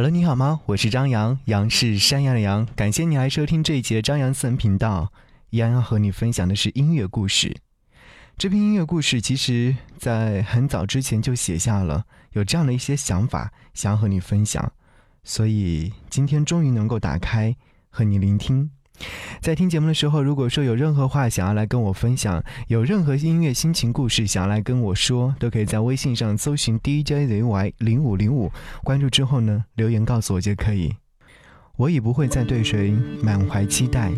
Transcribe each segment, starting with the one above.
Hello，你好吗？我是张扬，杨是山羊的羊。感谢你来收听这一节张扬私人频道。杨和你分享的是音乐故事。这篇音乐故事其实在很早之前就写下了，有这样的一些想法，想要和你分享。所以今天终于能够打开和你聆听。在听节目的时候，如果说有任何话想要来跟我分享，有任何音乐心情故事想要来跟我说，都可以在微信上搜寻 DJZY 零五零五，关注之后呢，留言告诉我就可以。我已不会再对谁满怀期待。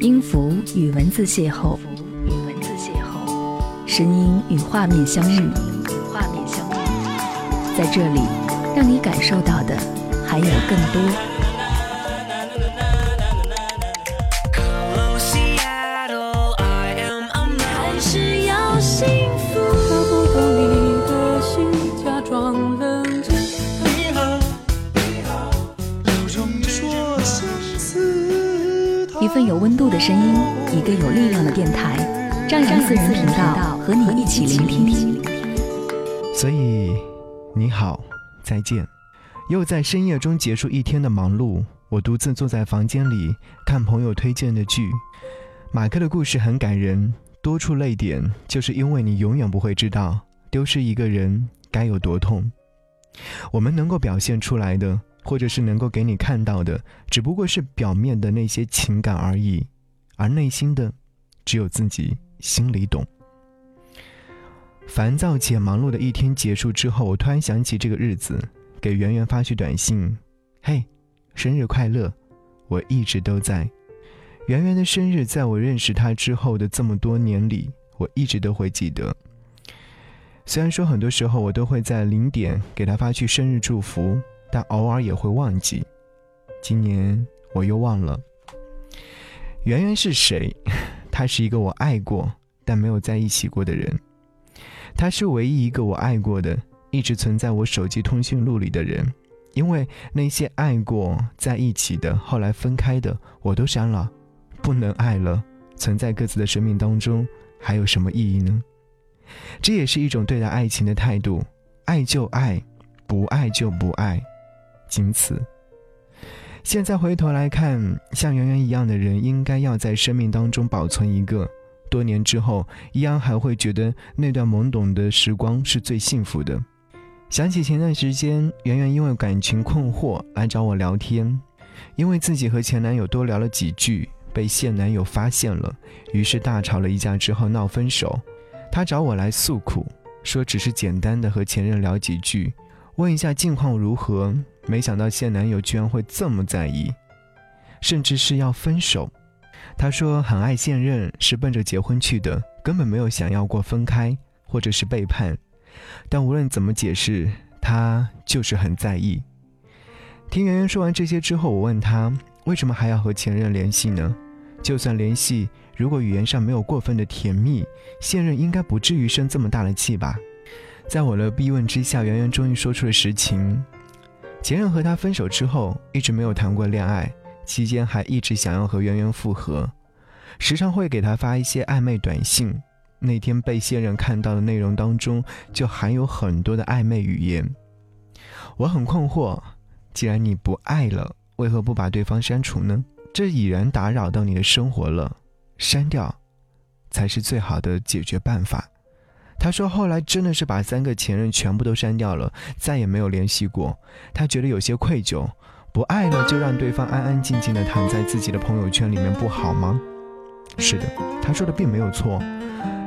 音符与文字邂逅，与文字邂逅，声音与画面相遇，与画面相遇，在这里，让你感受到的还有更多。一份有温度的声音，一个有力量的电台，张扬私人频道和你一起聆听。所以，你好，再见。又在深夜中结束一天的忙碌，我独自坐在房间里看朋友推荐的剧。马克的故事很感人，多处泪点，就是因为你永远不会知道丢失一个人该有多痛。我们能够表现出来的。或者是能够给你看到的，只不过是表面的那些情感而已，而内心的，只有自己心里懂。烦躁且忙碌的一天结束之后，我突然想起这个日子，给圆圆发去短信：“嘿，生日快乐！我一直都在。”圆圆的生日，在我认识她之后的这么多年里，我一直都会记得。虽然说很多时候我都会在零点给她发去生日祝福。但偶尔也会忘记，今年我又忘了。圆圆是谁？他是一个我爱过但没有在一起过的人。他是唯一一个我爱过的，一直存在我手机通讯录里的人。因为那些爱过在一起的，后来分开的，我都删了。不能爱了，存在各自的生命当中，还有什么意义呢？这也是一种对待爱情的态度：爱就爱，不爱就不爱。仅此。现在回头来看，像圆圆一样的人，应该要在生命当中保存一个。多年之后，依然还会觉得那段懵懂的时光是最幸福的。想起前段时间，圆圆因为感情困惑来找我聊天，因为自己和前男友多聊了几句，被现男友发现了，于是大吵了一架之后闹分手。她找我来诉苦，说只是简单的和前任聊几句，问一下近况如何。没想到现男友居然会这么在意，甚至是要分手。他说很爱现任，是奔着结婚去的，根本没有想要过分开或者是背叛。但无论怎么解释，他就是很在意。听圆圆说完这些之后，我问他为什么还要和前任联系呢？就算联系，如果语言上没有过分的甜蜜，现任应该不至于生这么大的气吧？在我的逼问之下，圆圆终于说出了实情。前任和他分手之后，一直没有谈过恋爱，期间还一直想要和圆圆复合，时常会给他发一些暧昧短信。那天被现任看到的内容当中，就含有很多的暧昧语言。我很困惑，既然你不爱了，为何不把对方删除呢？这已然打扰到你的生活了，删掉，才是最好的解决办法。他说：“后来真的是把三个前任全部都删掉了，再也没有联系过。他觉得有些愧疚，不爱了就让对方安安静静的躺在自己的朋友圈里面不好吗？”是的，他说的并没有错。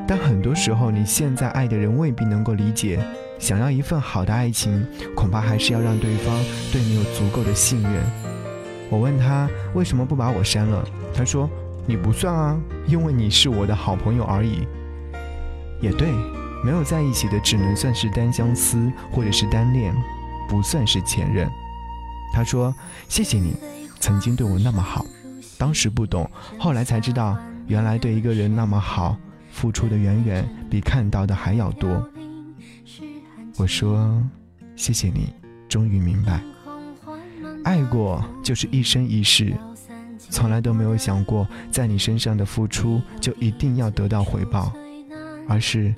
但很多时候，你现在爱的人未必能够理解。想要一份好的爱情，恐怕还是要让对方对你有足够的信任。我问他为什么不把我删了，他说：“你不算啊，因为你是我的好朋友而已。”也对。没有在一起的，只能算是单相思或者是单恋，不算是前任。他说：“谢谢你，曾经对我那么好，当时不懂，后来才知道，原来对一个人那么好，付出的远远比看到的还要多。”我说：“谢谢你，终于明白，爱过就是一生一世，从来都没有想过在你身上的付出就一定要得到回报，而是。”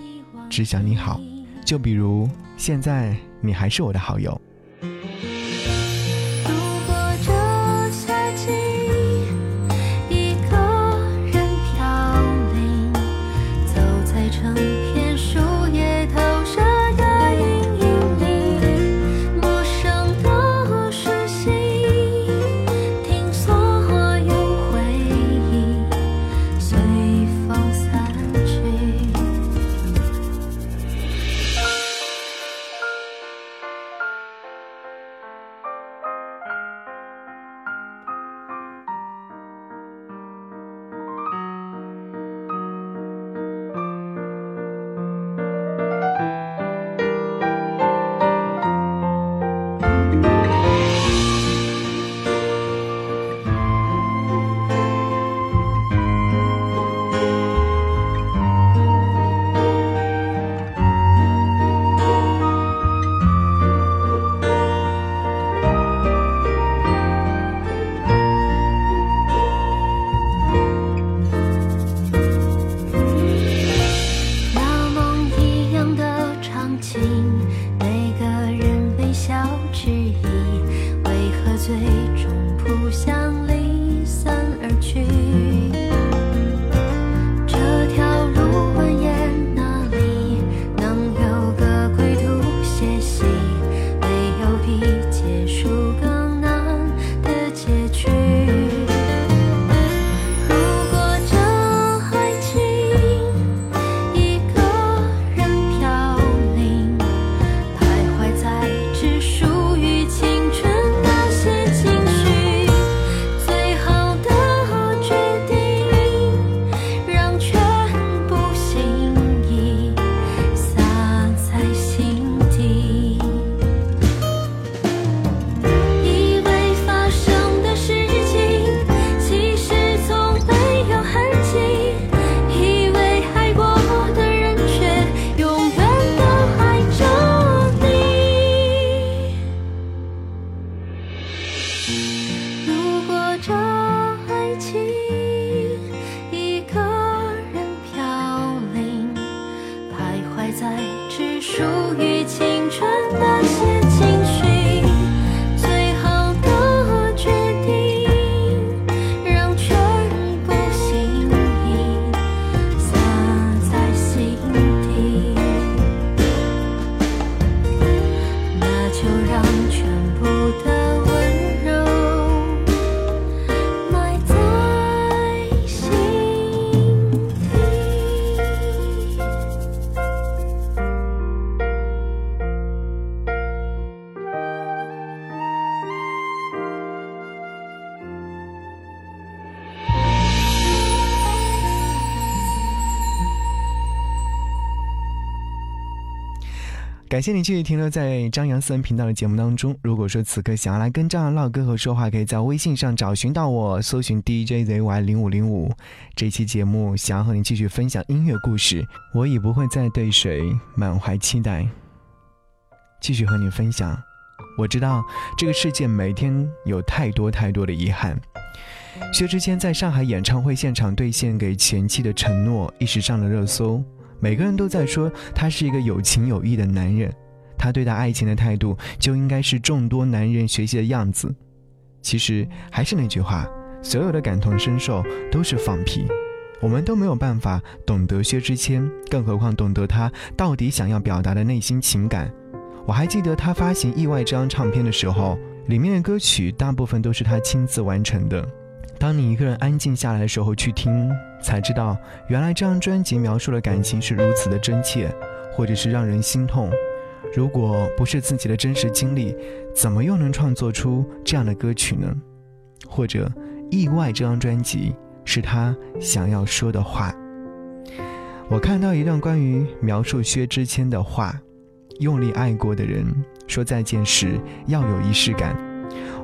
只想你好，就比如现在你还是我的好友。感谢你继续停留在张扬私人频道的节目当中。如果说此刻想要来跟张扬唠嗑和说话，可以在微信上找寻到我，搜寻 DJZY 零五零五。这期节目想要和你继续分享音乐故事，我已不会再对谁满怀期待。继续和你分享，我知道这个世界每天有太多太多的遗憾。薛之谦在上海演唱会现场兑现给前妻的承诺，一时上了热搜。每个人都在说他是一个有情有义的男人，他对待爱情的态度就应该是众多男人学习的样子。其实还是那句话，所有的感同身受都是放屁。我们都没有办法懂得薛之谦，更何况懂得他到底想要表达的内心情感。我还记得他发行《意外》这张唱片的时候，里面的歌曲大部分都是他亲自完成的。当你一个人安静下来的时候去听，才知道原来这张专辑描述的感情是如此的真切，或者是让人心痛。如果不是自己的真实经历，怎么又能创作出这样的歌曲呢？或者，意外这张专辑是他想要说的话。我看到一段关于描述薛之谦的话：用力爱过的人说再见时要有仪式感。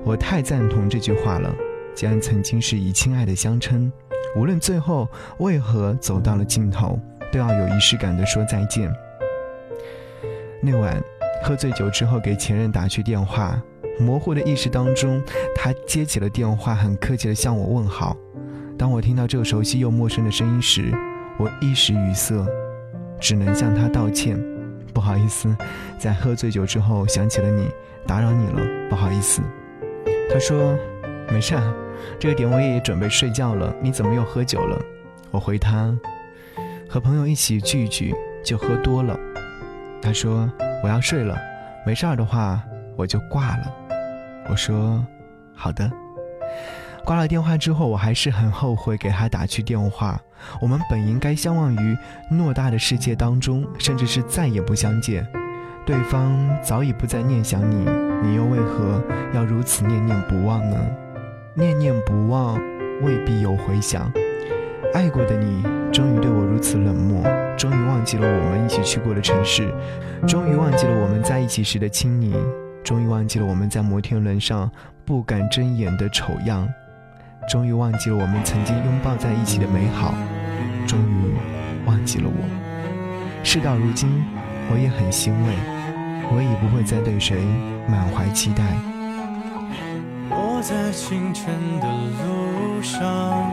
我太赞同这句话了。既然曾经是以亲爱的相称，无论最后为何走到了尽头，都要有仪式感的说再见。那晚喝醉酒之后给前任打去电话，模糊的意识当中，他接起了电话，很客气的向我问好。当我听到这个熟悉又陌生的声音时，我一时语塞，只能向他道歉，不好意思，在喝醉酒之后想起了你，打扰你了，不好意思。他说，没事。这个点我也准备睡觉了，你怎么又喝酒了？我回他，和朋友一起聚一聚就喝多了。他说我要睡了，没事儿的话我就挂了。我说好的。挂了电话之后，我还是很后悔给他打去电话。我们本应该相忘于偌大的世界当中，甚至是再也不相见。对方早已不再念想你，你又为何要如此念念不忘呢？念念不忘，未必有回响。爱过的你，终于对我如此冷漠，终于忘记了我们一起去过的城市，终于忘记了我们在一起时的亲昵，终于忘记了我们在摩天轮上不敢睁眼的丑样，终于忘记了我们曾经拥抱在一起的美好，终于忘记了我。事到如今，我也很欣慰，我已不会再对谁满怀期待。在清晨的路上，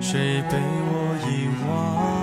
谁被我遗忘？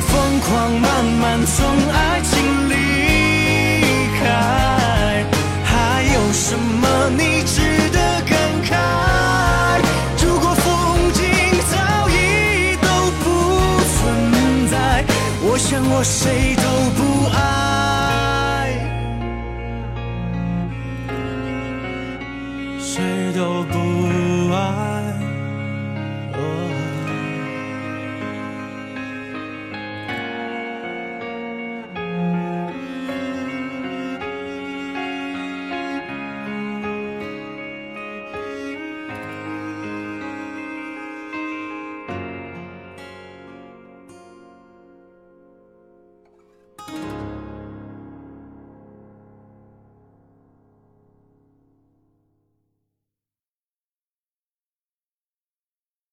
疯狂慢慢从爱情离开，还有什么你值得感慨？如果风景早已都不存在，我想我谁都不爱，